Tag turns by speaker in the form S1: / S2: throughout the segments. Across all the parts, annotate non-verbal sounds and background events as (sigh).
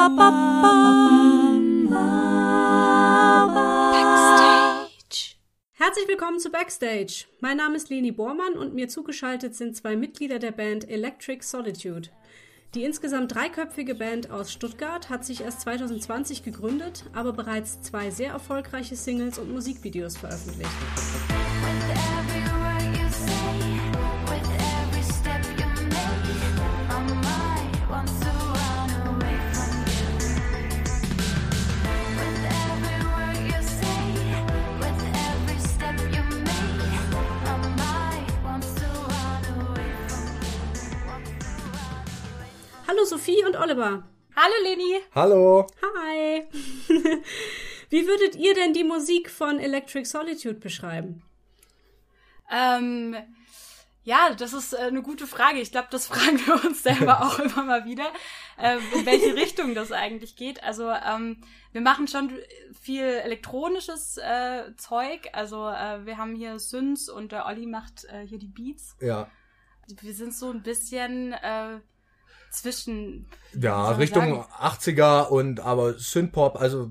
S1: Backstage. Herzlich willkommen zu Backstage. Mein Name ist Leni Bormann und mir zugeschaltet sind zwei Mitglieder der Band Electric Solitude. Die insgesamt dreiköpfige Band aus Stuttgart hat sich erst 2020 gegründet, aber bereits zwei sehr erfolgreiche Singles und Musikvideos veröffentlicht. Hallo Sophie und Oliver.
S2: Hallo Leni.
S3: Hallo.
S1: Hi. (laughs) Wie würdet ihr denn die Musik von Electric Solitude beschreiben?
S2: Ähm, ja, das ist äh, eine gute Frage. Ich glaube, das (laughs) fragen wir uns selber auch (laughs) immer mal wieder, äh, in welche Richtung das eigentlich geht. Also ähm, wir machen schon viel elektronisches äh, Zeug. Also äh, wir haben hier Synths und der Olli macht äh, hier die Beats.
S3: Ja.
S2: Wir sind so ein bisschen äh, zwischen.
S3: Ja, Richtung sagen? 80er und aber Synthpop, also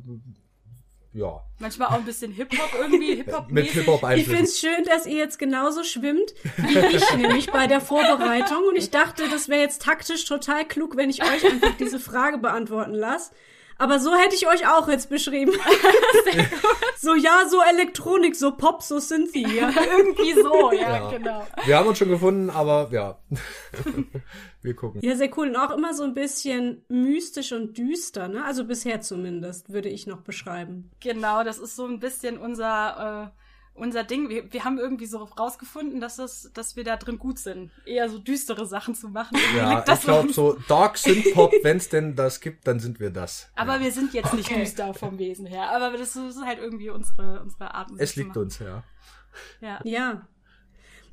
S3: ja.
S2: Manchmal auch ein bisschen Hip-Hop irgendwie, (laughs) Hip-Hop
S3: Mit Hip-Hop
S1: Ich finde es schön, dass ihr jetzt genauso schwimmt wie ich (laughs) nämlich bei der Vorbereitung und ich dachte, das wäre jetzt taktisch total klug, wenn ich euch einfach diese Frage beantworten lasse. Aber so hätte ich euch auch jetzt beschrieben. (laughs) so ja, so Elektronik, so Pop, so Synthie. Ja.
S2: Irgendwie so, ja, ja, genau.
S3: Wir haben uns schon gefunden, aber ja. Wir gucken.
S1: Ja, sehr cool. Und auch immer so ein bisschen mystisch und düster, ne? Also bisher zumindest, würde ich noch beschreiben.
S2: Genau, das ist so ein bisschen unser, äh, unser Ding. Wir, wir haben irgendwie so rausgefunden, dass, das, dass wir da drin gut sind, eher so düstere Sachen zu machen.
S3: Ja, (laughs) ich glaube so Dark Synth-Pop, (laughs) wenn es denn das gibt, dann sind wir das.
S2: Aber
S3: ja.
S2: wir sind jetzt nicht okay. düster vom Wesen her. Aber das ist halt irgendwie unsere, unsere Art.
S3: Es liegt uns, ja.
S1: Ja. Ja.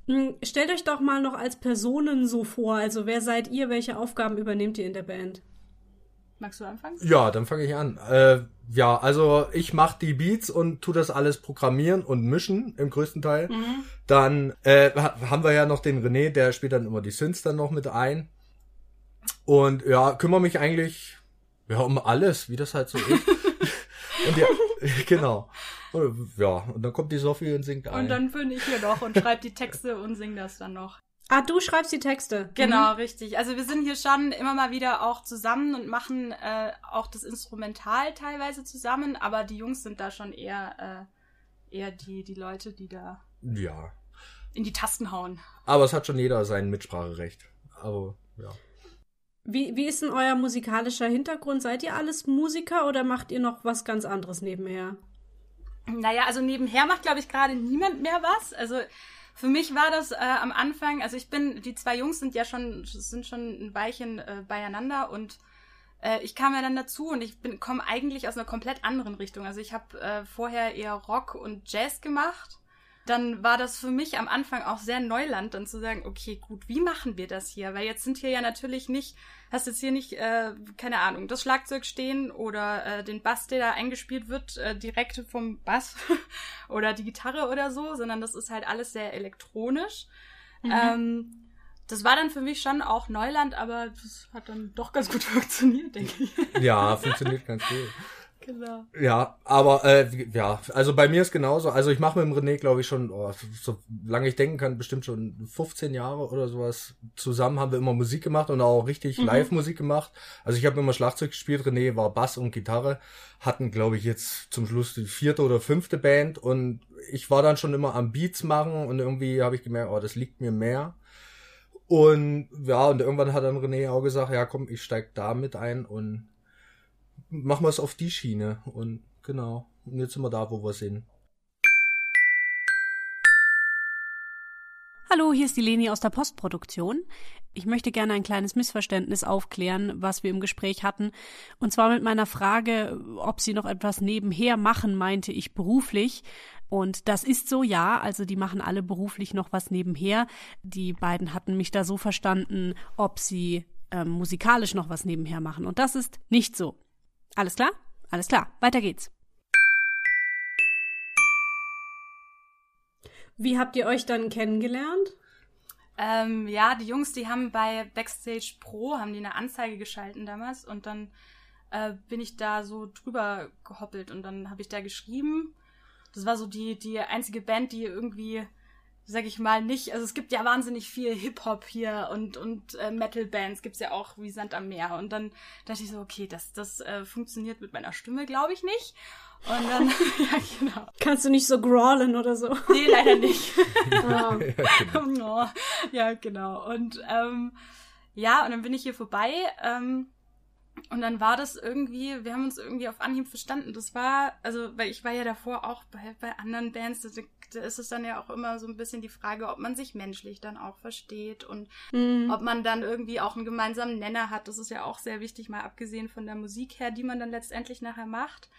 S1: Hm, stellt euch doch mal noch als Personen so vor. Also wer seid ihr? Welche Aufgaben übernehmt ihr in der Band?
S2: Magst du anfangen?
S3: Ja, dann fange ich an. Äh, ja, also ich mache die Beats und tu das alles programmieren und mischen im größten Teil. Mhm. Dann äh, haben wir ja noch den René, der spielt dann immer die Synths dann noch mit ein. Und ja, kümmere mich eigentlich ja um alles, wie das halt so ist. (laughs) und ja, (laughs) genau. Ja, und dann kommt die Sophie und singt ein.
S2: Und dann bin ich hier noch und schreibe die Texte und sing das dann noch.
S1: Ah, du schreibst die Texte.
S2: Genau, mhm. richtig. Also wir sind hier schon immer mal wieder auch zusammen und machen äh, auch das Instrumental teilweise zusammen, aber die Jungs sind da schon eher, äh, eher die, die Leute, die da
S3: ja.
S2: in die Tasten hauen.
S3: Aber es hat schon jeder sein Mitspracherecht. Aber ja.
S1: Wie, wie ist denn euer musikalischer Hintergrund? Seid ihr alles Musiker oder macht ihr noch was ganz anderes nebenher?
S2: Naja, also nebenher macht, glaube ich, gerade niemand mehr was. Also für mich war das äh, am Anfang, also ich bin, die zwei Jungs sind ja schon, sind schon ein Weilchen äh, beieinander und äh, ich kam ja dann dazu und ich komme eigentlich aus einer komplett anderen Richtung. Also ich habe äh, vorher eher Rock und Jazz gemacht dann war das für mich am Anfang auch sehr Neuland, dann zu sagen, okay, gut, wie machen wir das hier? Weil jetzt sind hier ja natürlich nicht, hast jetzt hier nicht, äh, keine Ahnung, das Schlagzeug stehen oder äh, den Bass, der da eingespielt wird, äh, direkt vom Bass (laughs) oder die Gitarre oder so, sondern das ist halt alles sehr elektronisch. Mhm. Ähm, das war dann für mich schon auch Neuland, aber das hat dann doch ganz gut (laughs) funktioniert, denke ich.
S3: Ja, funktioniert ganz gut.
S2: Genau.
S3: Ja, aber äh, ja, also bei mir ist genauso. Also ich mache mit dem René, glaube ich, schon, oh, so lange ich denken kann, bestimmt schon 15 Jahre oder sowas. Zusammen haben wir immer Musik gemacht und auch richtig mhm. Live-Musik gemacht. Also ich habe immer Schlagzeug gespielt, René war Bass und Gitarre. Hatten, glaube ich, jetzt zum Schluss die vierte oder fünfte Band und ich war dann schon immer am Beats machen und irgendwie habe ich gemerkt, oh, das liegt mir mehr. Und ja, und irgendwann hat dann René auch gesagt, ja komm, ich steig da mit ein und machen wir es auf die Schiene. Und genau. Und jetzt sind wir da, wo wir sind.
S1: Hallo, hier ist die Leni aus der Postproduktion. Ich möchte gerne ein kleines Missverständnis aufklären, was wir im Gespräch hatten. Und zwar mit meiner Frage, ob Sie noch etwas nebenher machen, meinte ich beruflich. Und das ist so, ja. Also die machen alle beruflich noch was nebenher. Die beiden hatten mich da so verstanden, ob sie ähm, musikalisch noch was nebenher machen. Und das ist nicht so. Alles klar? Alles klar. Weiter geht's. Wie habt ihr euch dann kennengelernt?
S2: Ähm, ja, die Jungs, die haben bei Backstage Pro, haben die eine Anzeige geschalten damals und dann äh, bin ich da so drüber gehoppelt und dann habe ich da geschrieben. Das war so die, die einzige Band, die irgendwie, sag ich mal, nicht, also es gibt ja wahnsinnig viel Hip-Hop hier und, und äh, Metal-Bands gibt's ja auch wie Sand am Meer. Und dann dachte ich so, okay, das, das äh, funktioniert mit meiner Stimme, glaube ich, nicht. Und dann, (laughs) ja, genau.
S1: Kannst du nicht so crawlen oder so?
S2: Nee, leider nicht. (laughs)
S1: Ah. (laughs)
S2: oh, ja, genau. Und ähm, ja, und dann bin ich hier vorbei. Ähm, und dann war das irgendwie, wir haben uns irgendwie auf Anhieb verstanden. Das war, also, weil ich war ja davor auch bei, bei anderen Bands, da, da ist es dann ja auch immer so ein bisschen die Frage, ob man sich menschlich dann auch versteht und
S1: Mhm.
S2: ob man dann irgendwie auch einen gemeinsamen Nenner hat. Das ist ja auch sehr wichtig, mal abgesehen von der Musik her, die man dann letztendlich nachher macht.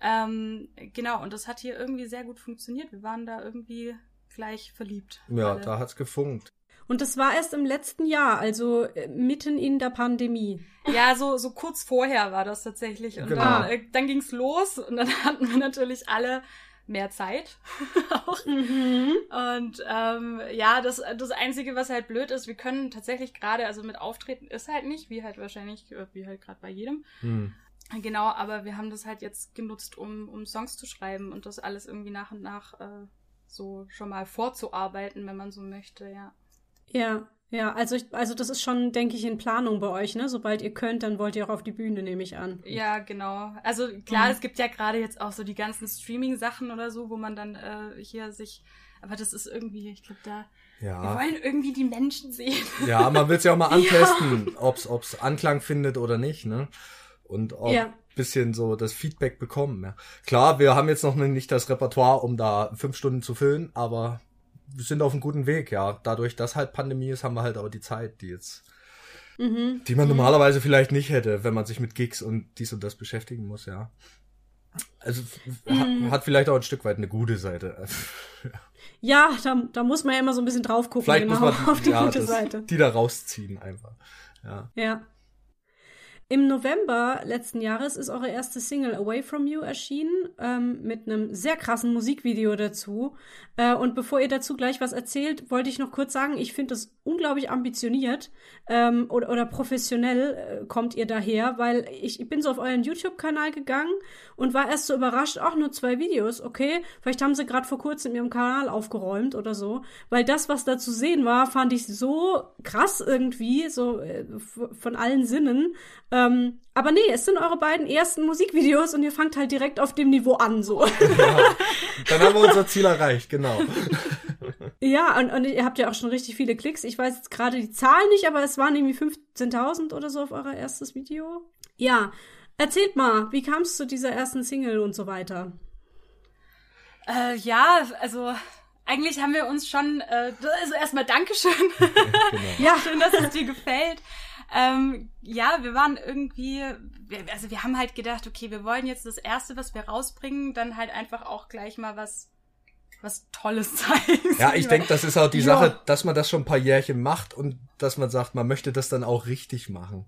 S2: Ähm, genau, und das hat hier irgendwie sehr gut funktioniert. Wir waren da irgendwie gleich verliebt.
S3: Ja,
S2: alle.
S3: da hat's gefunkt.
S1: Und das war erst im letzten Jahr, also äh, mitten in der Pandemie.
S2: Ja, so, so kurz vorher war das tatsächlich. Und
S3: Genau.
S2: dann, äh, dann ging's los und dann (laughs) hatten wir natürlich alle mehr Zeit. (laughs) auch.
S1: Mhm.
S2: Und ähm, ja, das, das Einzige, was halt blöd ist, wir können tatsächlich gerade, also mit Auftreten ist halt nicht, wie halt wahrscheinlich, äh, wie halt gerade bei jedem.
S3: Hm.
S2: Genau, aber wir haben das halt jetzt genutzt, um, um Songs zu schreiben und das alles irgendwie nach und nach äh, so schon mal vorzuarbeiten, wenn man so möchte, ja.
S1: Ja, ja, also ich, also das ist schon, denke ich, in Planung bei euch, ne? Sobald ihr könnt, dann wollt ihr auch auf die Bühne, nehme ich an.
S2: Ja, genau. Also klar,
S1: Mhm.
S2: es gibt ja gerade jetzt auch so die ganzen Streaming-Sachen oder so, wo man dann äh, hier sich. Aber das ist irgendwie, ich glaube, da. Wir
S3: Ja.
S2: wollen irgendwie die Menschen sehen.
S3: Ja, man will's ja auch mal (laughs) antesten, ob's, ob's Anklang findet oder nicht, ne? Und auch
S1: Ja.
S3: bisschen so das Feedback bekommen, ja. Klar, wir haben jetzt noch nicht das Repertoire, um da fünf Stunden zu füllen, aber wir sind auf einem guten Weg, ja. Dadurch, dass halt Pandemie ist, haben wir halt auch die Zeit, die jetzt,
S1: Mhm.
S3: die man normalerweise vielleicht nicht hätte, wenn man sich mit Gigs und dies und das beschäftigen muss, ja. Also
S1: Mhm.
S3: hat, hat vielleicht auch ein Stück weit eine gute Seite. (laughs)
S1: Ja, da, da muss man ja immer so ein bisschen drauf gucken,
S3: Vielleicht
S1: genau,
S3: muss man (laughs)
S1: auf die
S3: ja,
S1: gute
S3: das,
S1: Seite.
S3: die da rausziehen einfach. Ja.
S1: Ja. Im November letzten Jahres ist eure erste Single Away From You erschienen, ähm, mit einem sehr krassen Musikvideo dazu. Äh, und bevor ihr dazu gleich was erzählt, wollte ich noch kurz sagen, ich finde das unglaublich ambitioniert ähm, oder, oder professionell äh, kommt ihr daher, weil ich, ich bin so auf euren YouTube-Kanal gegangen und war erst so überrascht, ach, nur zwei Videos, okay, vielleicht haben sie gerade vor kurzem ihren Kanal aufgeräumt oder so, weil das, was da zu sehen war, fand ich so krass irgendwie, so äh, von allen Sinnen. Ähm, aber nee, es sind eure beiden ersten Musikvideos und ihr fangt halt direkt auf dem Niveau an, so.
S3: Dann haben wir unser Ziel erreicht, genau. (laughs)
S1: ja, und, und ihr habt ja auch schon richtig viele Klicks. Ich weiß jetzt gerade die Zahlen nicht, aber es waren irgendwie 15.000 oder so auf euer erstes Video. Ja, erzählt mal, wie kam es zu dieser ersten Single und so weiter?
S2: Äh, ja, also eigentlich haben wir uns schon. Äh, also erstmal Dankeschön. (laughs)
S3: genau.
S1: Ja,
S2: Schön, dass es dir gefällt. Ähm, ja, wir waren irgendwie, also wir haben halt gedacht, okay, wir wollen jetzt das erste, was wir rausbringen, dann halt einfach auch gleich mal was, was Tolles (laughs) zeigen.
S3: Ja, ich denke, das ist auch die
S1: Ja.
S3: Sache, dass man das schon ein paar Jährchen macht und dass man sagt, man möchte das dann auch richtig machen.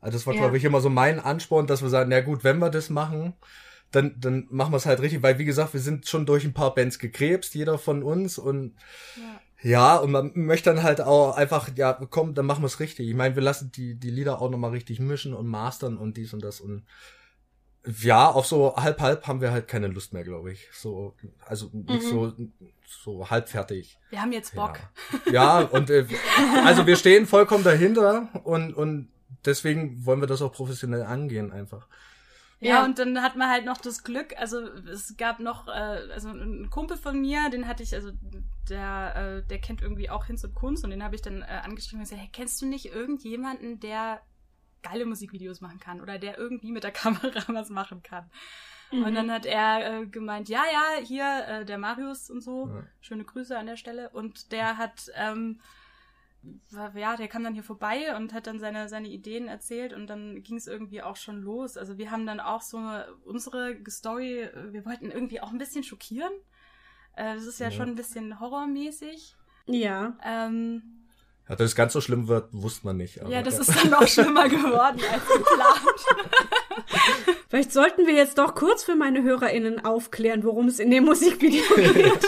S3: Also das war,
S1: Ja.
S3: glaube ich, immer so mein Ansporn, dass wir sagen, na gut, wenn wir das machen, dann, dann machen wir es halt richtig, weil wie gesagt, wir sind schon durch ein paar Bands gekrebst, jeder von uns und
S2: Ja.
S3: Ja, und man möchte dann halt auch einfach, ja, komm, dann machen wir es richtig. Ich meine, wir lassen die, die Lieder auch nochmal richtig mischen und mastern und dies und das und ja, auf so halb halb haben wir halt keine Lust mehr, glaube ich. So, also nicht
S1: Mhm.
S3: so, so halbfertig.
S2: Wir haben jetzt Bock.
S3: Ja, ja und äh, also wir stehen vollkommen dahinter und, und deswegen wollen wir das auch professionell angehen einfach.
S2: Ja,
S1: Ja.
S2: und dann hat man halt noch das Glück, also es gab noch, äh, also ein Kumpel von mir, den hatte ich, also der, äh, der kennt irgendwie auch Hinz und Kunst und den habe ich dann äh, angeschrieben und gesagt, hey, kennst du nicht irgendjemanden, der geile Musikvideos machen kann oder der irgendwie mit der (laughs) Kamera was machen kann?
S1: Mhm.
S2: Und dann hat er äh, gemeint, ja, ja, hier äh, der Marius und so,
S3: Ja.
S2: schöne Grüße an der Stelle. Und der hat, ähm, war- ja, der kam dann hier vorbei und hat dann seine, seine Ideen erzählt und dann ging es irgendwie auch schon los. Also wir haben dann auch so eine, unsere Story, äh, wir wollten irgendwie auch ein bisschen schockieren. Äh, das ist ja,
S3: Ja.
S2: schon ein bisschen horrormäßig.
S1: ja.
S2: Ähm,
S3: Ja, dass es ganz so schlimm wird, wusste man nicht. aber
S2: ja, das ist dann noch (laughs) schlimmer geworden als geplant.
S1: Vielleicht sollten wir jetzt doch kurz für meine HörerInnen aufklären, worum es in dem Musikvideo (laughs) geht.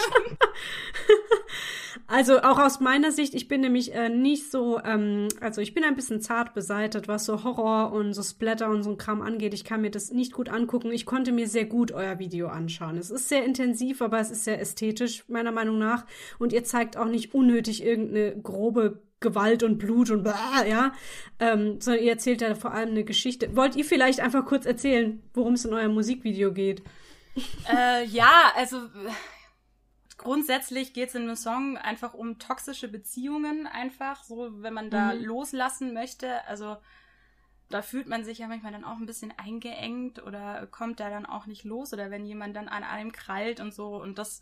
S1: Also auch aus meiner Sicht, ich bin nämlich äh, nicht so, ähm, also ich bin ein bisschen zart beseitet, was so Horror und so Splatter und so ein Kram angeht. Ich kann mir das nicht gut angucken. Ich konnte mir sehr gut euer Video anschauen. Es ist sehr intensiv, aber es ist sehr ästhetisch, meiner Meinung nach. Und ihr zeigt auch nicht unnötig irgendeine grobe Gewalt und Blut und bla, ja, ähm, sondern ihr erzählt ja vor allem eine Geschichte. Wollt ihr vielleicht einfach kurz erzählen, worum es in eurem Musikvideo geht?
S2: Äh, ja, also grundsätzlich geht es in einem Song einfach um toxische Beziehungen, einfach so, wenn man da mhm. loslassen möchte. Also da fühlt man sich ja manchmal dann auch ein bisschen eingeengt oder kommt da dann auch nicht los oder wenn jemand dann an einem krallt und so und das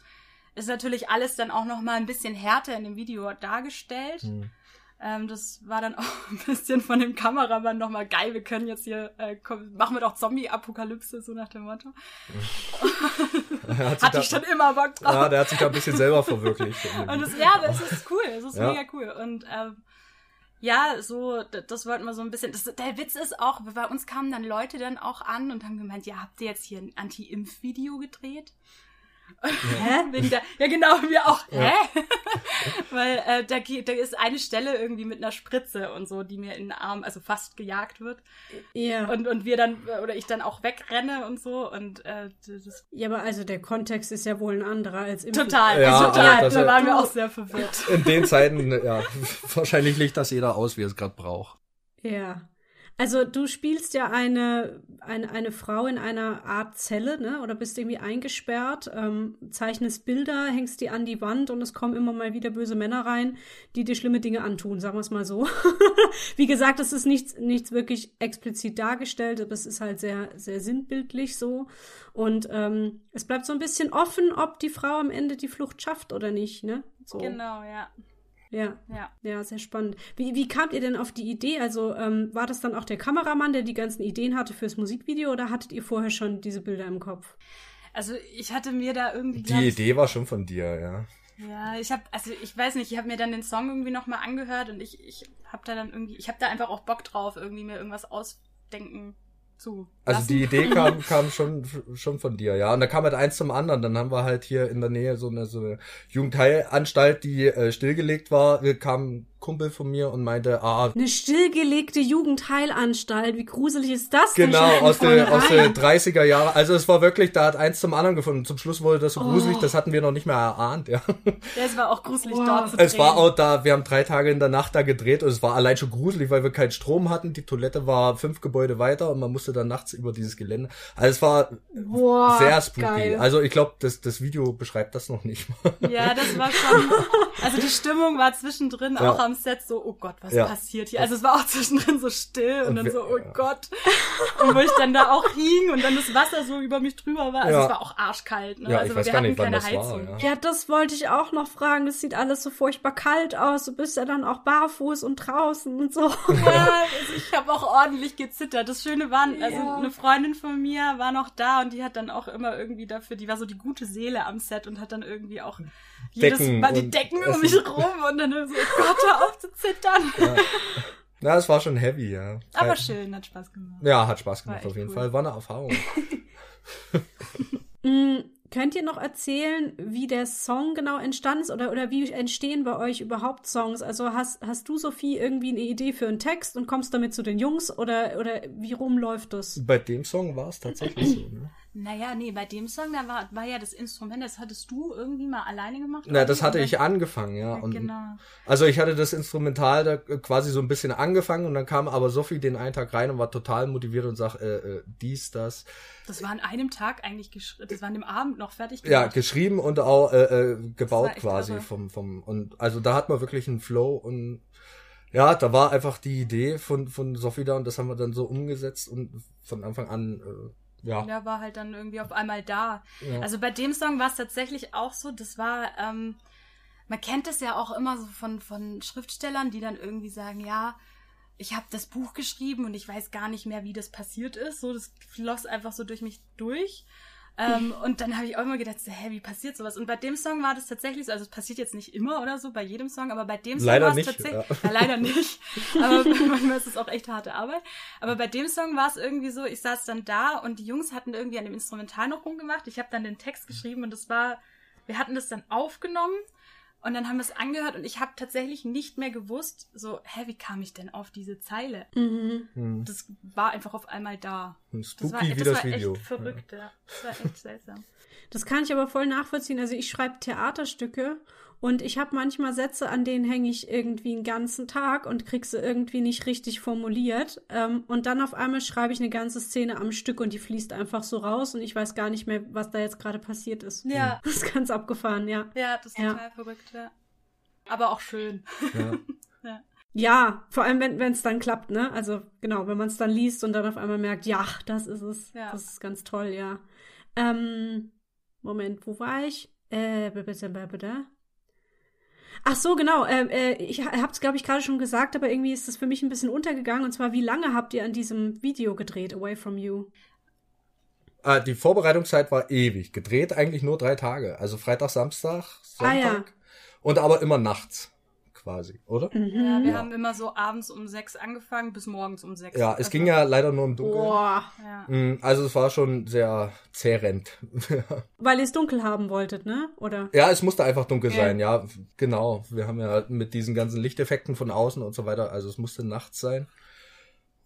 S2: ist natürlich alles dann auch noch mal ein bisschen härter in dem Video dargestellt. Mhm. Ähm, das war dann (laughs) auch ein bisschen von dem Kameramann nochmal geil. Wir können jetzt hier, äh, komm, machen wir doch Zombie-Apokalypse, so nach dem Motto. (laughs) Hatte ich schon immer Bock drauf.
S3: Ja, der hat sich da ein bisschen selber verwirklicht. (laughs)
S2: Und das, ja, das ist cool. Das ist ja. mega cool. Und ähm, ja, so, das, das wollten wir so ein bisschen. Das, der Witz ist auch, bei uns kamen dann Leute dann auch an und haben gemeint, ja, habt ihr jetzt hier ein Anti-Impf-Video gedreht? Hä? Wegen der, ja, genau, (laughs) wir auch. Hä? (laughs) Weil äh, da, da ist eine Stelle irgendwie mit einer Spritze und so, die mir in den Arm, also fast gejagt wird. Ja. Und, und wir dann, oder ich dann auch wegrenne und so. Und äh, das
S1: Ja, aber also der Kontext ist ja wohl ein anderer als
S2: im Total, ja, total. Da waren wir auch sehr verwirrt.
S3: In den Zeiten, ja, (laughs) wahrscheinlich liegt das jeder aus, wie es gerade braucht.
S1: Ja. Also du spielst ja eine, eine, eine Frau in einer Art Zelle, ne? Oder bist irgendwie eingesperrt, ähm, zeichnest Bilder, hängst die an die Wand und es kommen immer mal wieder böse Männer rein, die dir schlimme Dinge antun, sagen wir es mal so. (laughs) Wie gesagt, es ist nichts, nichts wirklich explizit dargestellt, aber es ist halt sehr, sehr sinnbildlich so. Und ähm, es bleibt so ein bisschen offen, ob die Frau am Ende die Flucht schafft oder nicht, ne? So.
S2: Genau, ja.
S1: Ja, ja, ja, sehr spannend. Wie, wie kamt ihr denn auf die Idee? Also ähm, war das dann auch der Kameramann, der die ganzen Ideen hatte fürs Musikvideo oder hattet ihr vorher schon diese Bilder im Kopf?
S2: Also ich hatte mir da irgendwie.
S3: Die Idee war schon von dir, ja.
S2: Ja, ich habe, also ich weiß nicht, ich habe mir dann den Song irgendwie nochmal angehört und ich, ich habe da dann irgendwie, ich habe da einfach auch Bock drauf, irgendwie mir irgendwas ausdenken zu.
S3: Also die Idee (laughs) kam, kam schon, schon von dir, ja. Und da kam halt eins zum anderen. Dann haben wir halt hier in der Nähe so eine, so eine Jugendheilanstalt, die äh, stillgelegt war. Wir kamen Kumpel von mir und meinte, ah.
S1: Eine stillgelegte Jugendheilanstalt, wie gruselig ist das
S3: Genau, aus den, aus den 30er Jahren. Also es war wirklich, da hat eins zum anderen gefunden. Zum Schluss wurde das so oh. gruselig, das hatten wir noch nicht mehr erahnt, ja.
S2: ja es war auch gruselig wow. dort zu
S3: drehen. Es war auch da, wir haben drei Tage in der Nacht da gedreht und es war allein schon gruselig, weil wir keinen Strom hatten. Die Toilette war fünf Gebäude weiter und man musste dann nachts über dieses Gelände. Also es war wow, sehr spooky. Geil. Also ich glaube, das, das Video beschreibt das noch nicht
S2: mal. Ja, das war schon, (laughs) also die Stimmung war zwischendrin ja. auch am am Set so, oh Gott, was ja. passiert hier? Also es war auch zwischendrin so still und, und dann so, oh ja. Gott. Und wo ich dann da auch hing und dann das Wasser so über mich drüber war. Also ja. es war auch arschkalt. Ne?
S3: Ja,
S2: also
S3: ich weiß wir gar nicht, wann das Heizung.
S1: War, ja. ja, das wollte ich auch noch fragen. Das sieht alles so furchtbar kalt aus. Du bist ja dann auch barfuß und draußen und so. (laughs)
S2: Ja, also ich habe auch ordentlich gezittert. Das Schöne war, also eine Freundin von mir war noch da und die hat dann auch immer irgendwie dafür, die war so die gute Seele am Set und hat dann irgendwie auch jedes Mal die Decken um mich rum und dann so, Gott, hör (laughs) auf zu zittern.
S3: Ja. Ja, es war schon heavy, ja.
S2: Aber schön, hat Spaß gemacht.
S3: Ja, hat Spaß gemacht auf jeden cool. Fall. War eine Erfahrung. (laughs) (laughs)
S1: mm, könnt ihr noch erzählen, wie der Song genau entstanden ist oder, oder wie entstehen bei euch überhaupt Songs? Also hast, hast du, Sophie, irgendwie eine Idee für einen Text und kommst damit zu den Jungs oder, oder wie rum läuft das?
S3: Bei dem Song war es tatsächlich so, ne?
S2: Naja, nee, bei dem Song, da war, war ja das Instrument, das hattest du irgendwie mal alleine gemacht?
S3: Na, das hatte ich angefangen, ja. Und genau. Also ich hatte das Instrumental da quasi so ein bisschen angefangen und dann kam aber Sophie den einen Tag rein und war total motiviert und sagt, äh, äh, dies, das.
S2: Das war an einem Tag eigentlich geschrieben, das war an dem Abend noch fertig
S3: gemacht. Ja, geschrieben und auch äh, äh, gebaut quasi irre. vom, vom, und also da hat man wirklich einen Flow und ja, da war einfach die Idee von, von Sophie da und das haben wir dann so umgesetzt und von Anfang an äh, ja.
S2: Der war halt dann irgendwie auf einmal da. Ja. Also bei dem Song war es tatsächlich auch so, das war, ähm, man kennt es ja auch immer so von, von Schriftstellern, die dann irgendwie sagen, ja, ich habe das Buch geschrieben und ich weiß gar nicht mehr, wie das passiert ist. So, das floss einfach so durch mich durch. Ähm, und dann habe ich auch immer gedacht, so, hä, wie passiert sowas? Und bei dem Song war das tatsächlich so, also es passiert jetzt nicht immer oder so bei jedem Song, aber bei dem Song
S3: war
S2: es tatsächlich, ja. ja. leider (laughs) nicht, aber (laughs) manchmal ist es auch echt harte Arbeit. Aber bei dem Song war es irgendwie so, ich saß dann da und die Jungs hatten irgendwie an dem Instrumental noch rumgemacht. Ich habe dann den Text geschrieben und das war, wir hatten das dann aufgenommen Und dann haben wir es angehört und ich habe tatsächlich nicht mehr gewusst, so, hä, wie kam ich denn auf diese Zeile?
S1: Mhm.
S3: Hm.
S2: Das war einfach auf einmal da.
S3: Und
S2: Das
S3: spooky
S2: war,
S3: wie
S2: das
S3: das
S2: war
S3: Video.
S2: echt verrückt, ja. Das war echt (laughs) seltsam.
S1: Das kann ich aber voll nachvollziehen. Also ich schreibe Theaterstücke und ich habe manchmal Sätze, an denen hänge ich irgendwie einen ganzen Tag und krieg sie irgendwie nicht richtig formuliert. Ähm, und dann auf einmal schreibe ich eine ganze Szene am Stück und die fließt einfach so raus und ich weiß gar nicht mehr, was da jetzt gerade passiert ist.
S2: Ja, (laughs)
S1: Das ist ganz abgefahren, ja.
S2: ja, das ist
S1: Ja.
S2: total verrückt, ja. Aber auch schön.
S3: Ja. (laughs)
S1: Ja, vor allem, wenn es dann klappt, ne? Also genau, wenn man es dann liest und dann auf einmal merkt, ja, das ist es.
S2: Ja.
S1: Das ist ganz toll, ja. Ähm, Moment, wo war ich? Äh, bitte, bitte. Ach so, genau. Äh, äh, ich ha- hab's, glaube ich, gerade schon gesagt, aber irgendwie ist das für mich ein bisschen untergegangen. Und zwar, wie lange habt ihr an diesem Video gedreht, Away From You?
S3: Ah, die Vorbereitungszeit war ewig. Gedreht eigentlich nur drei Tage. Also Freitag, Samstag, Sonntag.
S1: Ah, ja.
S3: Und aber immer nachts. Quasi, oder?
S1: Mhm.
S2: Ja, wir
S3: Ja.
S2: haben immer so abends um sechs angefangen bis morgens um sechs.
S3: Ja, es
S2: Also,
S3: ging ja leider nur im Dunkeln.
S1: Boah,
S2: Ja.
S3: Mm, Also es war schon sehr zehrend. (laughs)
S1: weil ihr es dunkel haben wolltet, ne? Oder?
S3: ja, es musste einfach dunkel
S1: Ja.
S3: sein, ja, genau. Wir haben ja mit diesen ganzen Lichteffekten von außen und so weiter, also es musste nachts sein.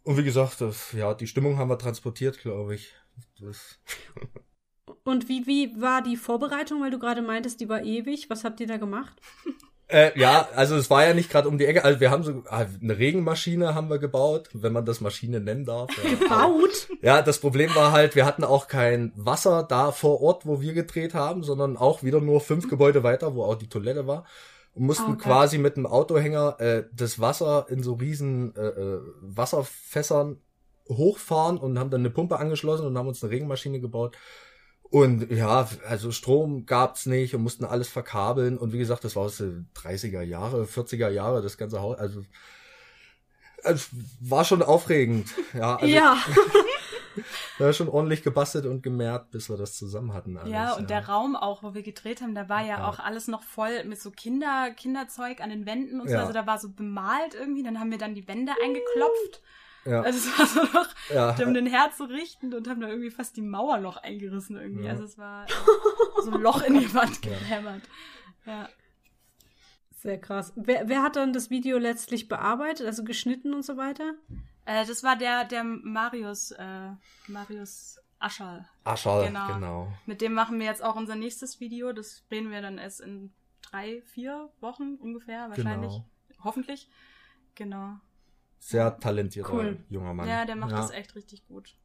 S3: Und wie gesagt, das, ja, die Stimmung haben wir transportiert, glaube ich. Das, (laughs)
S1: Und wie, wie war die Vorbereitung, weil du gerade meintest, die war ewig? Was habt ihr da gemacht? (laughs)
S3: äh, ja, also es war ja nicht gerade um die Ecke. Also wir haben so ah, eine Regenmaschine haben wir gebaut, wenn man das Maschine nennen darf. Ja.
S1: Baut?
S3: Ja, das Problem war halt, wir hatten auch kein Wasser da vor Ort, wo wir gedreht haben, sondern auch wieder nur fünf Gebäude weiter, wo auch die Toilette war. Und mussten
S1: okay.
S3: quasi mit einem Autohänger äh, das Wasser in so riesen äh, äh, Wasserfässern hochfahren und haben dann eine Pumpe angeschlossen und haben uns eine Regenmaschine gebaut. Und ja, also Strom gab's nicht und mussten alles verkabeln. Und wie gesagt, das war aus den 30er Jahre, 40er Jahre, das ganze Haus. Also, also war schon aufregend. Ja, also
S1: ja. (laughs)
S3: haben schon ordentlich gebastelt und gemerkt, bis wir das zusammen hatten. Alles,
S2: Ja, und der Raum auch, wo wir gedreht haben, da war ja,
S3: Ja.
S2: auch alles noch voll mit so Kinder, Kinderzeug an den Wänden und so.
S3: Ja.
S2: Also da war so bemalt irgendwie. Dann haben wir dann die Wände eingeklopft.
S3: Ja,
S2: Also es war so noch
S3: ja.
S2: dem den Herz so richtend und haben da irgendwie fast die Mauer noch eingerissen irgendwie.
S3: Ja.
S2: Also es war so ein Loch in die Wand (laughs) gehämmert. Ja.
S1: Sehr krass. Wer, wer hat dann das Video letztlich bearbeitet, also geschnitten und so weiter?
S2: Äh, das war der, der Marius, äh, Marius Ascherl.
S3: Aschal,
S2: Genau.
S3: genau.
S2: Mit dem machen wir jetzt auch unser nächstes Video. Das drehen wir dann erst in drei, vier Wochen ungefähr, wahrscheinlich.
S3: Genau.
S2: Hoffentlich. Genau.
S3: Sehr talentierter
S1: Cool.
S3: junger Mann.
S2: Ja, der macht das echt richtig gut.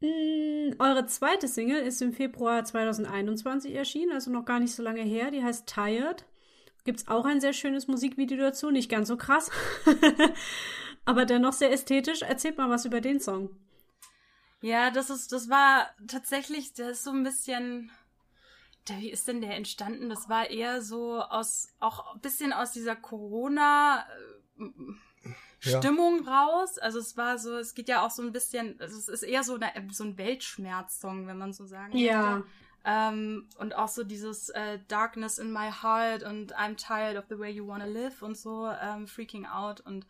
S1: Mm, Eure zweite Single ist im Februar 2021 erschienen, also noch gar nicht so lange her. Die heißt Tired. Gibt's auch ein sehr schönes Musikvideo dazu, nicht ganz so krass, (laughs) aber dennoch sehr ästhetisch. Erzählt mal was über den Song.
S2: Ja, das ist, das war tatsächlich, der ist so ein bisschen. Der, wie ist denn der entstanden? Das war eher so aus, auch ein bisschen aus dieser Corona.
S3: Ja.
S2: Stimmung raus. Also es war so, es geht ja auch so ein bisschen, also es ist eher so, eine, so ein Weltschmerz-Song, wenn man so sagen möchte. Ähm, und auch so dieses äh, Darkness in my heart und I'm tired of the way you wanna live und so, ähm, freaking out und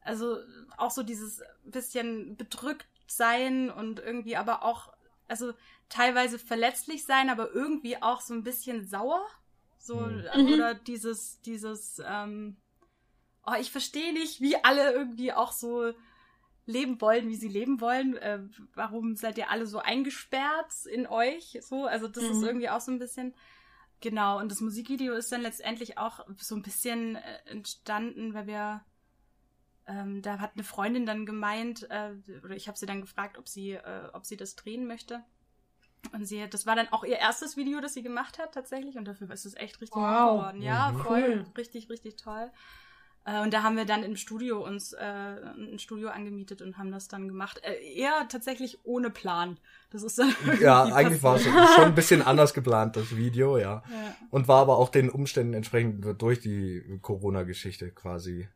S2: also auch so dieses bisschen bedrückt sein und irgendwie aber auch, also teilweise verletzlich sein, aber irgendwie auch so ein bisschen sauer. So,
S3: Mhm.
S2: oder dieses, dieses, ähm, oh, ich verstehe nicht, wie alle irgendwie auch so leben wollen, wie sie leben wollen. Äh, warum seid ihr alle so eingesperrt in euch? So, also das ist
S1: Mhm.
S2: irgendwie auch so ein bisschen. Genau, und das Musikvideo ist dann letztendlich auch so ein bisschen äh, entstanden, weil wir ähm, da hat eine Freundin dann gemeint, äh, oder ich habe sie dann gefragt, ob sie, äh, ob sie das drehen möchte. Und sie, das war dann auch ihr erstes Video, das sie gemacht hat tatsächlich, und dafür ist es echt richtig
S1: Wow.
S2: geworden. Ja,
S3: Mhm.
S2: voll,
S1: Cool.
S2: richtig, richtig toll. Äh, und da haben wir dann im Studio uns äh, ein Studio angemietet und haben das dann gemacht. Äh, eher tatsächlich ohne Plan. Das ist dann (laughs)
S3: Ja, eigentlich war es schon ein bisschen anders geplant, das Video, ja.
S2: Ja.
S3: Und war aber auch den Umständen entsprechend durch die Corona-Geschichte quasi.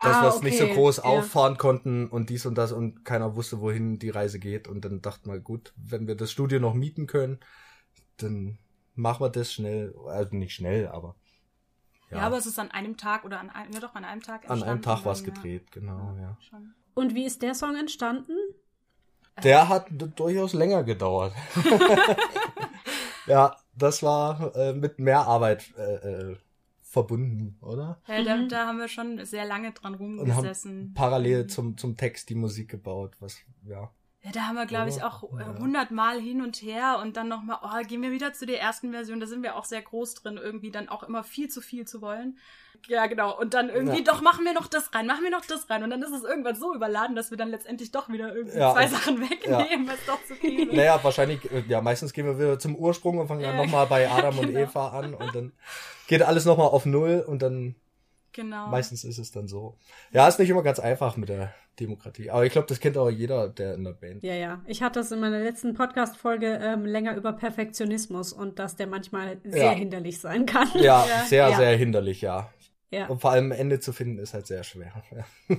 S3: Dass
S1: Ah,
S3: wir es nicht so
S1: okay,
S3: groß
S1: ja.
S3: auffahren konnten und dies und das und keiner wusste, wohin die Reise geht. Und dann dachten wir, gut, wenn wir das Studio noch mieten können, dann machen wir das schnell. Also nicht schnell, aber.
S2: Ja. aber es ist an einem Tag oder an einem, ja doch, an einem Tag
S3: an einem Tag war es
S2: ja.
S3: gedreht, genau, ja.
S2: Schon.
S1: Und wie ist der Song entstanden?
S3: Der hat durchaus länger gedauert. (laughs) ja, das war äh, mit mehr Arbeit äh, äh, verbunden, oder?
S2: Ja, da, da haben wir schon sehr lange dran
S3: Und
S2: rumgesessen.
S3: haben parallel zum, zum Text die Musik gebaut, was, ja.
S2: Ja, da haben wir, glaube ich, auch
S3: Ja.
S2: hundertmal hin und her und dann nochmal, oh, gehen wir wieder zu der ersten Version. Da sind wir auch sehr groß drin, irgendwie dann auch immer viel zu viel zu wollen. Ja, genau. Und dann irgendwie,
S3: Ja.
S2: doch, machen wir noch das rein, machen wir noch das rein. Und dann ist es irgendwann so überladen, dass wir dann letztendlich doch wieder irgendwie
S3: Ja.
S2: zwei Sachen wegnehmen, was doch zu viel ist.
S3: Naja, wahrscheinlich, äh, ja, meistens gehen wir wieder zum Ursprung und fangen dann nochmal bei Adam und (laughs)
S2: genau.
S3: Eva an und dann geht alles nochmal auf Null und dann
S2: Genau.
S3: meistens ist es dann so. Ja, ist nicht immer ganz einfach mit der Demokratie. Aber ich glaube, das kennt auch jeder, der in der Band.
S1: Ja, ja. Ich hatte das in meiner letzten Podcast-Folge ähm, länger über Perfektionismus und dass der manchmal sehr
S3: Ja.
S1: hinderlich sein kann.
S3: Ja, (laughs)
S2: Ja.
S3: sehr,
S1: Ja.
S3: sehr hinderlich, ja.
S1: Ja.
S3: Und vor allem ein Ende zu finden ist halt sehr schwer. (laughs)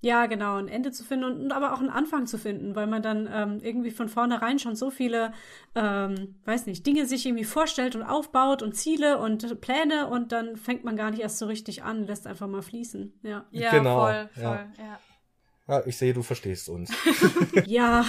S3: Ja.
S1: Genau, ein Ende zu finden und, und aber auch einen Anfang zu finden, weil man dann ähm, irgendwie von vornherein schon so viele, ähm, weiß nicht, Dinge sich irgendwie vorstellt und aufbaut und Ziele und Pläne und dann fängt man gar nicht erst so richtig an, lässt einfach mal fließen. Ja.
S2: Ja,
S3: Genau,
S2: voll, voll,
S3: ja.
S2: ja.
S3: Ja, ich sehe, du verstehst uns. (laughs)
S1: ja.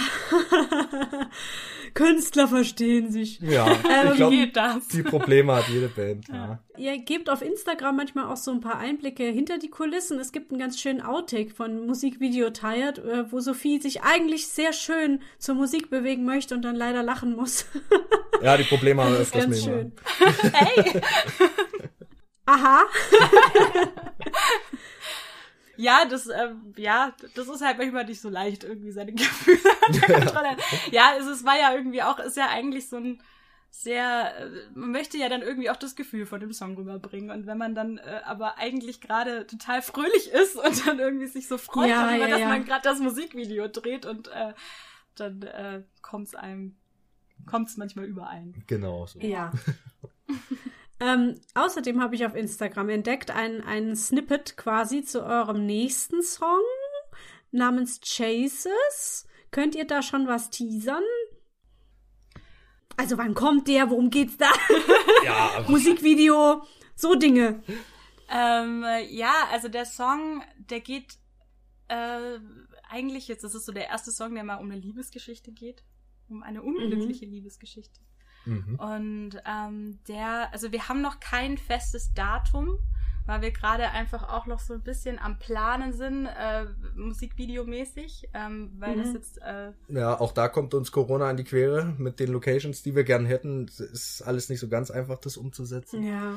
S1: (laughs) Künstler verstehen sich.
S3: Ja,
S1: Ähm,
S3: ich glaube,
S2: das?
S3: die Probleme hat jede Band. Ja.
S1: Ihr gebt auf Instagram manchmal auch so ein paar Einblicke hinter die Kulissen. Es gibt einen ganz schönen Outtake von Musikvideo Tired, äh, wo Sophie sich eigentlich sehr schön zur Musik bewegen möchte und dann leider lachen muss. (laughs)
S3: ja, die Probleme haben
S1: ist
S3: öfters
S1: ganz
S3: mit
S1: schön.
S3: mir.
S2: Hey!
S1: Aha.
S2: Ja, das, ähm, ja, das ist halt manchmal nicht so leicht, irgendwie seine (laughs) Gefühle unter Kontrolle. ja, es ist, war ja irgendwie auch, ist ja eigentlich so ein sehr, äh, man möchte ja dann irgendwie auch das Gefühl von dem Song rüberbringen. Und wenn man dann äh, aber eigentlich gerade total fröhlich ist (laughs) und dann irgendwie sich so freut
S1: Ja,
S2: darüber,
S1: ja,
S2: dass
S1: ja.
S2: man gerade das Musikvideo dreht und äh, dann äh, kommt's einem, kommt's manchmal überein.
S3: Genau so.
S1: Ja. (laughs) ähm, außerdem habe ich auf Instagram entdeckt ein, ein Snippet quasi zu eurem nächsten Song namens Chases. Könnt ihr da schon was teasern? Also wann kommt der? Worum geht's da? (laughs)
S3: Ja, (laughs)
S1: Musikvideo, so Dinge.
S2: Ähm, äh, ja, also der Song, der geht äh, eigentlich jetzt, das ist so der erste Song, der mal um eine Liebesgeschichte geht, um eine unglückliche Liebesgeschichte.
S3: Mhm.
S2: Und ähm, der, also wir haben noch kein festes Datum, weil wir gerade einfach auch noch so ein bisschen am Planen sind, äh, Musikvideomäßig, ähm, weil das
S1: Mhm.
S2: jetzt äh,
S3: ja, auch da kommt uns Corona an die Quere mit den Locations, die wir gern hätten. Es ist alles nicht so ganz einfach, das umzusetzen.
S1: Ja.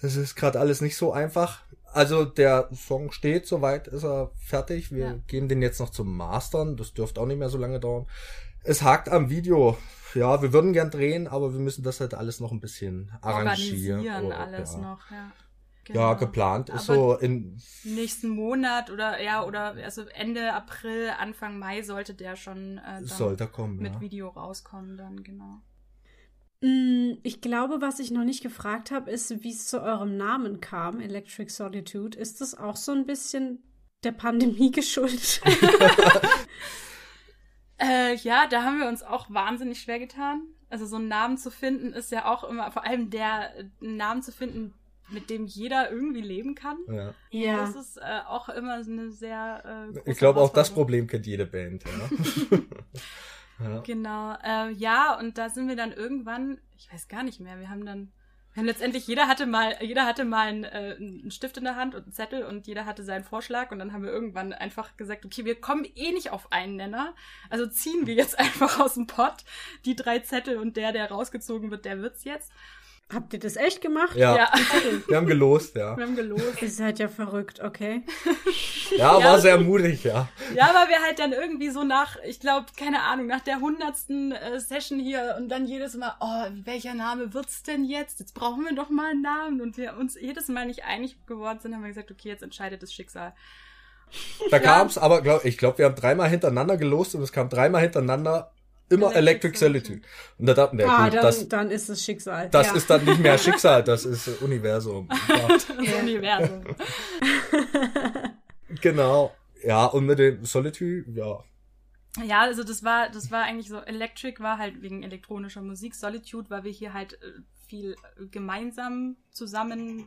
S3: Das ist gerade alles nicht so einfach. Also der Song steht, soweit ist er fertig. Wir
S2: Ja.
S3: gehen den jetzt noch zum Mastern. Das dürfte auch nicht mehr so lange dauern. Es hakt am Video. Ja, wir würden gern drehen, aber wir müssen das halt alles noch ein bisschen arrangieren.
S2: organisieren
S3: Oh,
S2: alles
S3: ja.
S2: noch, ja.
S3: Ja,
S2: Genau.
S3: geplant ist
S2: Aber
S3: so in
S2: nächsten Monat oder ja, oder also Ende April, Anfang Mai sollte der schon äh, dann
S3: sollte kommen,
S2: mit
S3: ja.
S2: Video rauskommen dann, genau.
S1: Mm, Ich glaube, was ich noch nicht gefragt habe, ist, wie es zu eurem Namen kam, Electric Solitude. Ist das auch so ein bisschen der Pandemie (laughs) geschuldet? (laughs)
S2: Äh, ja, da haben wir uns auch wahnsinnig schwer getan. Also so einen Namen zu finden ist ja auch immer, vor allem der äh, einen Namen zu finden, mit dem jeder irgendwie leben kann.
S3: ja.
S1: ja.
S2: Das ist äh, auch immer eine sehr äh, große
S3: Ich glaube, auch das. Problem kennt jede Band. Ja. (laughs) (laughs) ja.
S2: Genau, äh, ja, und da sind wir dann irgendwann, ich weiß gar nicht mehr, wir haben dann, haben letztendlich, jeder hatte mal, jeder hatte mal einen, äh, einen Stift in der Hand und einen Zettel und jeder hatte seinen Vorschlag und dann haben wir irgendwann einfach gesagt, okay, wir kommen eh nicht auf einen Nenner, also ziehen wir jetzt (laughs) einfach aus dem Pott die drei Zettel und der, der rausgezogen wird, der wird's jetzt.
S1: Habt ihr das echt gemacht?
S3: Ja.
S2: Ja,
S3: wir haben gelost, ja.
S2: wir haben gelost.
S1: Ihr seid ja verrückt, okay.
S3: Ja,
S2: Ja.
S3: war sehr mutig, ja.
S2: Ja, weil wir halt dann irgendwie so nach, ich glaube, keine Ahnung, nach der hundertsten äh, Session hier und dann jedes Mal, oh, welcher Name wird's denn jetzt? Jetzt brauchen wir doch mal einen Namen. Und wir uns jedes Mal nicht einig geworden sind, haben wir gesagt, okay, jetzt entscheidet das Schicksal.
S3: Da
S2: Ja.
S3: kam's, aber glaub, ich glaube, wir haben dreimal hintereinander gelost und es kam dreimal hinterer immer
S2: Electric
S3: Electric Solitude. Und da dachten wir,
S1: ah,
S3: gut,
S1: dann,
S3: das,
S1: dann ist es Schicksal.
S3: das
S1: ja.
S3: ist dann nicht mehr (laughs) Schicksal, das ist Universum. (laughs)
S2: Das. Universum. (laughs)
S3: genau. Ja, und mit dem Solitude, ja.
S2: Ja, also das war, das war eigentlich so, Electric war halt wegen elektronischer Musik, Solitude, weil wir hier halt äh, viel gemeinsam zusammen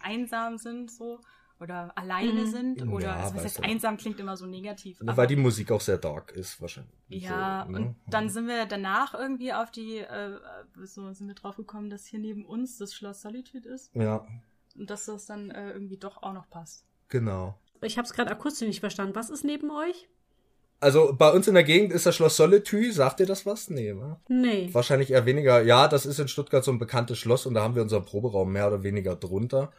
S2: einsam sind, so. Oder alleine
S1: Mhm.
S2: sind. Oder,
S3: Ja,
S2: also, was heißt einsam klingt immer so negativ.
S3: Weil
S2: aber-
S3: die Musik auch sehr dark ist, wahrscheinlich.
S2: Ja,
S3: so, ne?
S2: und dann sind wir danach irgendwie auf die, äh, so sind wir drauf gekommen, dass hier neben uns das Schloss Solitude ist.
S3: Ja.
S2: dass das dann äh, irgendwie doch auch noch passt.
S3: Genau.
S1: Ich habe es gerade akustisch nicht verstanden. Was ist neben euch?
S3: Also bei uns in der Gegend ist das Schloss Solitude. Sagt ihr das was? Nee, wa?
S1: Nee.
S3: Wahrscheinlich eher weniger. Ja, das ist in Stuttgart so ein bekanntes Schloss und da haben wir unseren Proberaum mehr oder weniger drunter.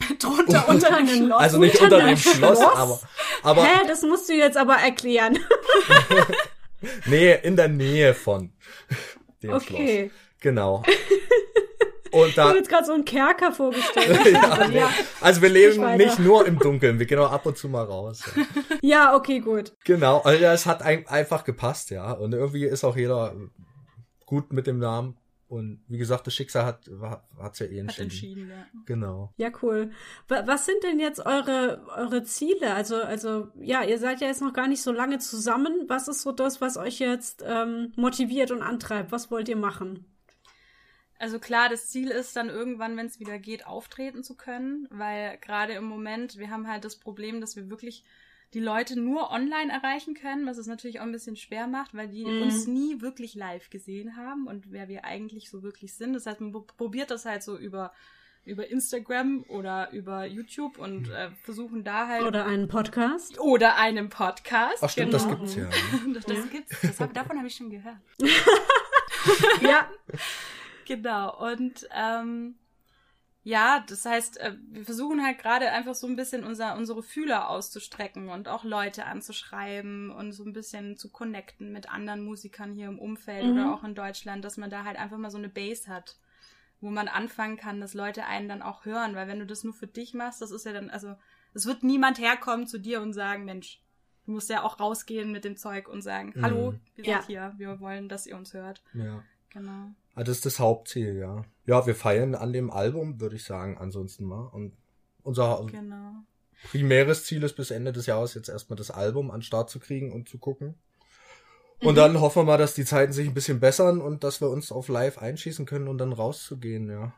S3: (laughs)
S2: Drunter unter dem Schloss.
S3: Also nicht
S1: Unter
S3: unter
S1: dem
S3: Schloss,
S1: Schloss?
S3: aber, aber
S1: Hä, das musst du jetzt aber erklären. (laughs)
S3: nee, in der Nähe von dem Schloss.
S1: Okay.
S3: Genau. (laughs) Und
S1: Ich
S3: da,
S1: habe jetzt gerade so einen Kerker vorgestellt.
S3: ja, nee.
S1: ja.
S3: also wir leben nicht nur im Dunkeln, wir gehen auch ab und zu mal raus. Ja.
S1: ja, okay, gut.
S3: Genau, also es hat ein, einfach gepasst, ja. Und irgendwie ist auch jeder gut mit dem Namen. Und wie gesagt, das Schicksal hat hat's ja eh
S2: Hat
S3: entschieden.
S2: entschieden, ja.
S3: Genau.
S1: Ja, cool. Wa- Was sind denn jetzt eure, eure Ziele? Also, also, ja, ihr seid ja jetzt noch gar nicht so lange zusammen. Was ist so das, was euch jetzt ähm, motiviert und antreibt? Was wollt ihr machen?
S2: Also klar, das Ziel ist dann irgendwann, wenn es wieder geht, auftreten zu können, weil gerade im Moment, wir haben halt das Problem, dass wir wirklich die Leute nur online erreichen können, was es natürlich auch ein bisschen schwer macht, weil die
S1: Mhm.
S2: uns nie wirklich live gesehen haben und wer wir eigentlich so wirklich sind. Das heißt, man pro- probiert das halt so über über Instagram oder über YouTube und äh, versuchen da halt
S1: Oder einen Podcast?
S2: oder einem Podcast.
S3: Ach stimmt,
S2: genau.
S3: das gibt's ja. ne? (laughs)
S2: Das, das gibt's. Das hab, davon habe ich schon gehört. (laughs)
S1: Ja.
S2: Genau. Und ähm, ja, das heißt, äh, wir versuchen halt gerade einfach so ein bisschen unser, unsere Fühler auszustrecken und auch Leute anzuschreiben und so ein bisschen zu connecten mit anderen Musikern hier im Umfeld
S1: Mhm.
S2: oder auch in Deutschland, dass man da halt einfach mal so eine Base hat, wo man anfangen kann, dass Leute einen dann auch hören, weil wenn du das nur für dich machst, das ist ja dann, also es wird niemand herkommen zu dir und sagen, Mensch, du musst ja auch rausgehen mit dem Zeug und sagen,
S3: Mhm.
S2: hallo, wir sind
S1: Ja.
S2: hier, wir wollen, dass ihr uns hört.
S3: Ja.
S2: Genau.
S3: Ah, das ist das Hauptziel, ja. Ja, wir feiern an dem Album, würde ich sagen, ansonsten mal. Und unser
S2: Genau.
S3: primäres Ziel ist bis Ende des Jahres jetzt erstmal das Album an den Start zu kriegen und zu gucken. Und
S2: Mhm.
S3: dann hoffen wir mal, dass die Zeiten sich ein bisschen bessern und dass wir uns auf live einschießen können und dann rauszugehen, ja.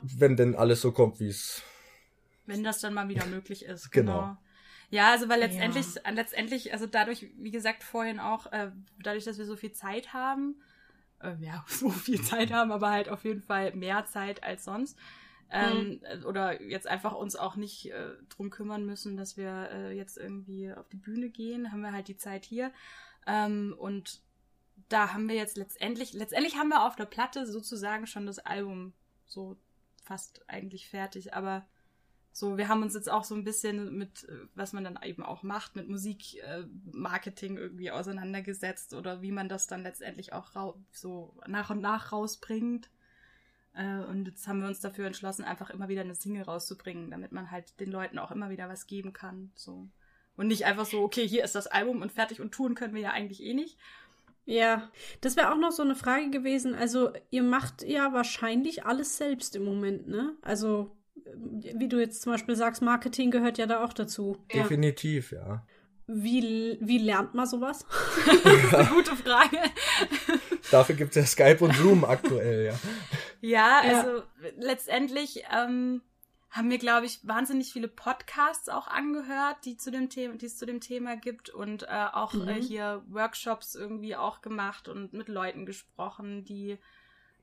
S3: Wenn denn alles so kommt, wie es.
S2: Wenn das dann mal wieder möglich ist.
S3: Genau.
S2: Genau. Ja, also weil letztendlich, letztendlich, also dadurch, wie gesagt, vorhin auch, äh, dadurch, dass wir so viel Zeit haben, äh, ja, (laughs) so viel Zeit haben, aber halt auf jeden Fall mehr Zeit als sonst. Ähm, äh, Oder jetzt einfach uns auch nicht äh, drum kümmern müssen, dass wir äh, jetzt irgendwie auf die Bühne gehen, haben wir halt die Zeit hier. Ähm, und da haben wir jetzt letztendlich, letztendlich haben wir auf der Platte sozusagen schon das Album so fast eigentlich fertig, aber so, wir haben uns jetzt auch so ein bisschen mit, äh, was man dann eben auch macht, mit Musikmarketing irgendwie auseinandergesetzt oder wie man das dann letztendlich auch so nach und nach rausbringt. Äh, und jetzt haben wir uns dafür entschlossen, einfach immer wieder eine Single rauszubringen, damit man halt den Leuten auch immer wieder was geben kann. So. Und nicht einfach so, okay, hier ist das Album und fertig und tun können wir ja eigentlich eh nicht.
S1: Ja, das wäre auch noch so eine Frage gewesen. Also, ihr macht ja wahrscheinlich alles selbst im Moment, ne? Also, wie du jetzt zum Beispiel sagst, Marketing gehört ja da auch dazu.
S3: Definitiv, ja.
S1: Wie, wie lernt man sowas? (laughs)
S2: Eine gute Frage.
S3: Dafür gibt's ja Skype und Zoom aktuell, ja.
S2: Ja,
S1: Ja.
S2: also letztendlich ähm, haben wir, glaube ich, wahnsinnig viele Podcasts auch angehört, die zu dem Thema, die es zu dem Thema gibt und äh, auch
S1: Mhm.
S2: äh, hier Workshops irgendwie auch gemacht und mit Leuten gesprochen, die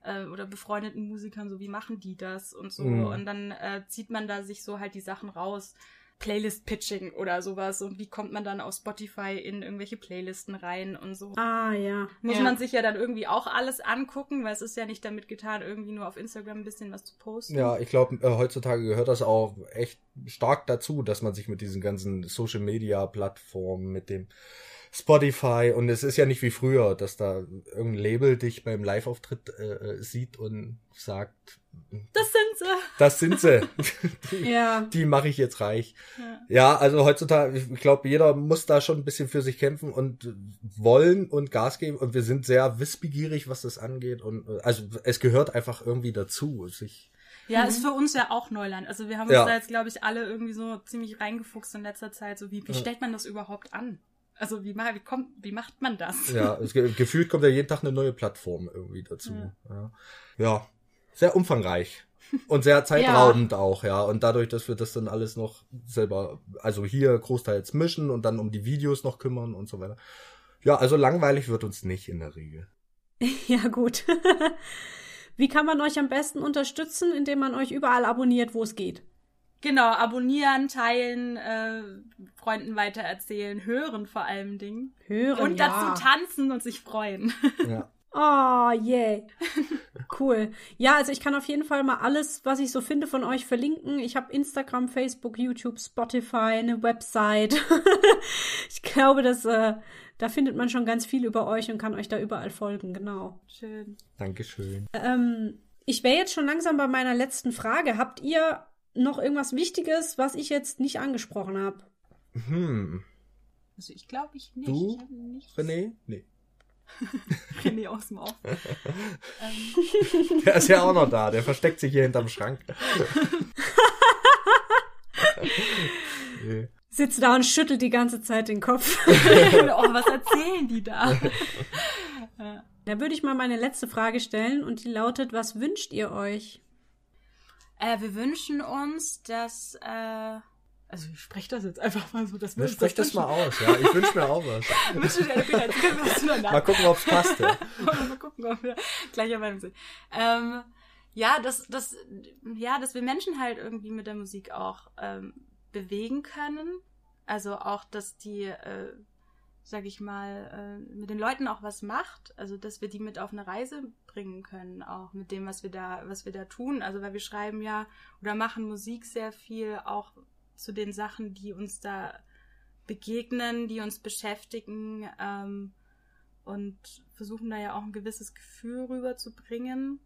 S2: äh, oder befreundeten Musikern, so wie machen die das und so.
S3: Mhm.
S2: Und dann äh, zieht man da sich so halt die Sachen raus. Playlist-Pitching oder sowas und wie kommt man dann auf Spotify in irgendwelche Playlisten rein und so.
S1: Ah, ja.
S2: Muss
S1: ja.
S2: man sich ja dann irgendwie auch alles angucken, weil es ist ja nicht damit getan, irgendwie nur auf Instagram ein bisschen was zu posten.
S3: Ja, ich glaube, äh, heutzutage gehört das auch echt stark dazu, dass man sich mit diesen ganzen Social Media Plattformen, mit dem Spotify und es ist ja nicht wie früher, dass da irgendein Label dich beim Live-Auftritt äh, äh, sieht und sagt,
S2: Das sind sie.
S3: das sind sie. (laughs) die
S1: Ja.
S3: die mache ich jetzt reich.
S2: Ja.
S3: Ja, also heutzutage, ich glaube, jeder muss da schon ein bisschen für sich kämpfen und wollen und Gas geben und wir sind sehr wissbegierig, was das angeht und also es gehört einfach irgendwie dazu, sich
S2: Ja, ist für uns ja auch Neuland. Also wir haben uns
S3: Ja.
S2: da jetzt, glaube ich, alle irgendwie so ziemlich reingefuchst in letzter Zeit. So wie, wie stellt man das überhaupt an? Also wie, wie kommt, wie macht man das?
S3: Ja, (laughs) es, ge- gefühlt kommt ja jeden Tag eine neue Plattform irgendwie dazu. Ja, ja sehr umfangreich und sehr (laughs) zeitraubend auch, ja. Und dadurch, dass wir das dann alles noch selber, also hier großteils mischen und dann um die Videos noch kümmern und so weiter. Ja, also langweilig wird uns nicht in der Regel. (laughs)
S1: Ja, gut. Wie kann man euch am besten unterstützen, indem man euch überall abonniert, wo es geht?
S2: Genau, abonnieren, teilen, äh, Freunden weitererzählen, hören vor allem Dingen.
S1: Hören,
S2: Und
S1: ja.
S2: dazu tanzen und sich freuen. (laughs)
S3: Ja.
S1: Oh, yay. (laughs) Cool. Ja, also ich kann auf jeden Fall mal alles, was ich so finde, von euch verlinken. Ich habe Instagram, Facebook, YouTube, Spotify, eine Website. (laughs) ich glaube, dass äh, da findet man schon ganz viel über euch und kann euch da überall folgen, genau.
S2: Schön.
S3: Dankeschön.
S1: Ähm, ich wäre jetzt schon langsam bei meiner letzten Frage. Habt ihr noch irgendwas Wichtiges, was ich jetzt nicht angesprochen habe?
S3: Hm.
S2: Also ich glaube ich nicht.
S3: Du,
S2: ich.
S3: René? Nee. (laughs)
S2: René aus dem Off. ähm, (laughs)
S3: Der ist ja auch noch da. Der versteckt sich hier hinterm Schrank. nee. (laughs)
S1: Sitzt da und schüttelt die ganze Zeit den Kopf.
S2: oh, was erzählen die da?
S1: Da würde ich mal meine letzte Frage stellen und die lautet, was wünscht ihr euch?
S2: Äh, wir wünschen uns, dass, äh, also ich spreche das jetzt einfach mal so, dass wir uns
S3: sprech das mal aus, ja. Ich wünsche mir auch was. (laughs)
S2: Wünsche dir, Peter, jetzt können wir das zueinander.
S3: Mal gucken, ob's passt. Ja. (laughs)
S2: mal gucken, ob wir gleicher Meinung sind. Ähm, ja, dass, dass, ja, dass wir Menschen halt irgendwie mit der Musik auch ähm, bewegen können. Also auch, dass die, äh, sag ich mal, äh, mit den Leuten auch was macht. Also dass wir die mit auf eine Reise bringen können, auch mit dem, was wir da, was wir da tun. Also weil wir schreiben ja oder machen Musik sehr viel auch zu den Sachen, die uns da begegnen, die uns beschäftigen. Ähm, und versuchen da ja auch ein gewisses Gefühl rüberzubringen.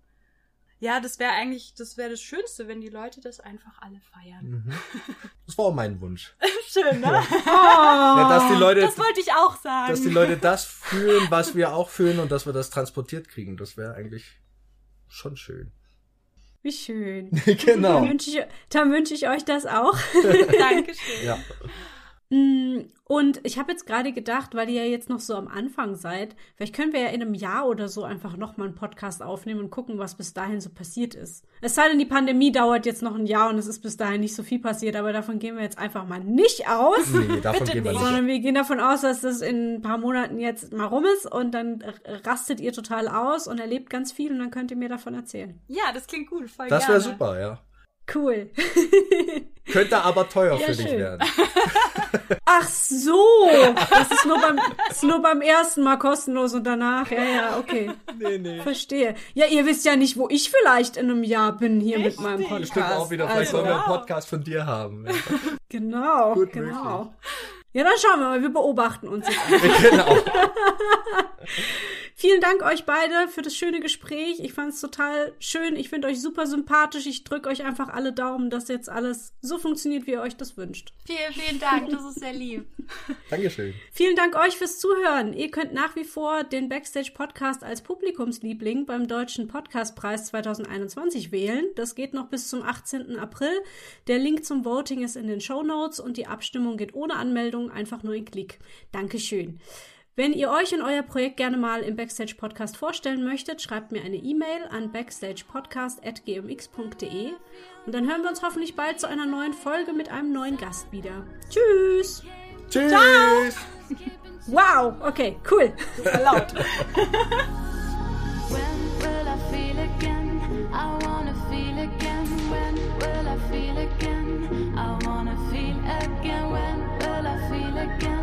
S2: Ja, das wäre eigentlich, das wäre das Schönste, wenn die Leute das einfach alle feiern.
S3: Mhm. (laughs) Das war auch mein Wunsch.
S2: Schön, ne?
S3: Ja, dass die Leute,
S2: Das wollte ich auch sagen.
S3: dass die Leute das fühlen, was wir auch fühlen und dass wir das transportiert kriegen. Das wäre eigentlich schon schön.
S1: Wie schön. (laughs)
S3: genau.
S1: Dann wünsche ich, dann wünsche ich euch das auch. (laughs)
S2: Dankeschön.
S3: Ja.
S1: Mm, Und ich habe jetzt gerade gedacht, weil ihr ja jetzt noch so am Anfang seid, vielleicht können wir ja in einem Jahr oder so einfach nochmal einen Podcast aufnehmen und gucken, was bis dahin so passiert ist. Es sei denn, die Pandemie dauert jetzt noch ein Jahr und es ist bis dahin nicht so viel passiert, aber davon gehen wir jetzt einfach mal nicht aus.
S3: Nee, davon
S2: Bitte
S3: gehen wir
S2: nicht.
S1: Sondern wir gehen davon aus, dass das in ein paar Monaten jetzt mal rum ist und dann rastet ihr total aus und erlebt ganz viel und dann könnt ihr mir davon erzählen.
S2: Ja, das klingt gut, voll
S3: Das wäre super, ja.
S1: Cool. (laughs)
S3: Könnte aber teuer
S1: Ja,
S3: für dich
S1: schön.
S3: werden. (laughs)
S1: Ach so, das ist nur beim, ist nur beim ersten Mal kostenlos und danach, ja, ja, okay. (laughs)
S3: Nee, nee.
S1: Verstehe. Ja, ihr wisst ja nicht, wo ich vielleicht in einem Jahr bin hier mit meinem Podcast.
S3: Bestimmt auch wieder. Vielleicht
S1: also,
S3: sollen wir einen
S2: Genau.
S3: Podcast von dir haben.
S1: Genau,
S3: Gut
S1: genau. Ja, dann schauen wir mal, wir beobachten uns jetzt.
S3: genau.
S1: Vielen Dank euch beide für das schöne Gespräch. Ich fand es total schön. Ich finde euch super sympathisch. Ich drücke euch einfach alle Daumen, dass jetzt alles so funktioniert, wie ihr euch das wünscht.
S2: Vielen, vielen Dank, das ist sehr lieb. (laughs)
S3: Dankeschön.
S1: Vielen Dank euch fürs Zuhören. Ihr könnt nach wie vor den Backstage Podcast als Publikumsliebling beim Deutschen Podcastpreis 2021 wählen. Das geht noch bis zum 18. April. Der Link zum Voting ist in den Show Notes und die Abstimmung geht ohne Anmeldung, einfach nur ein Klick. Dankeschön. Wenn ihr euch und euer Projekt gerne mal im Backstage Podcast vorstellen möchtet, schreibt mir eine E-Mail an backstagepodcast.gmx.de und dann hören wir uns hoffentlich bald zu einer neuen Folge mit einem neuen Gast wieder. Tschüss!
S3: Tschüss! Ciao.
S1: Wow, okay, cool.
S2: Das (laughs) laut. I wanna feel again.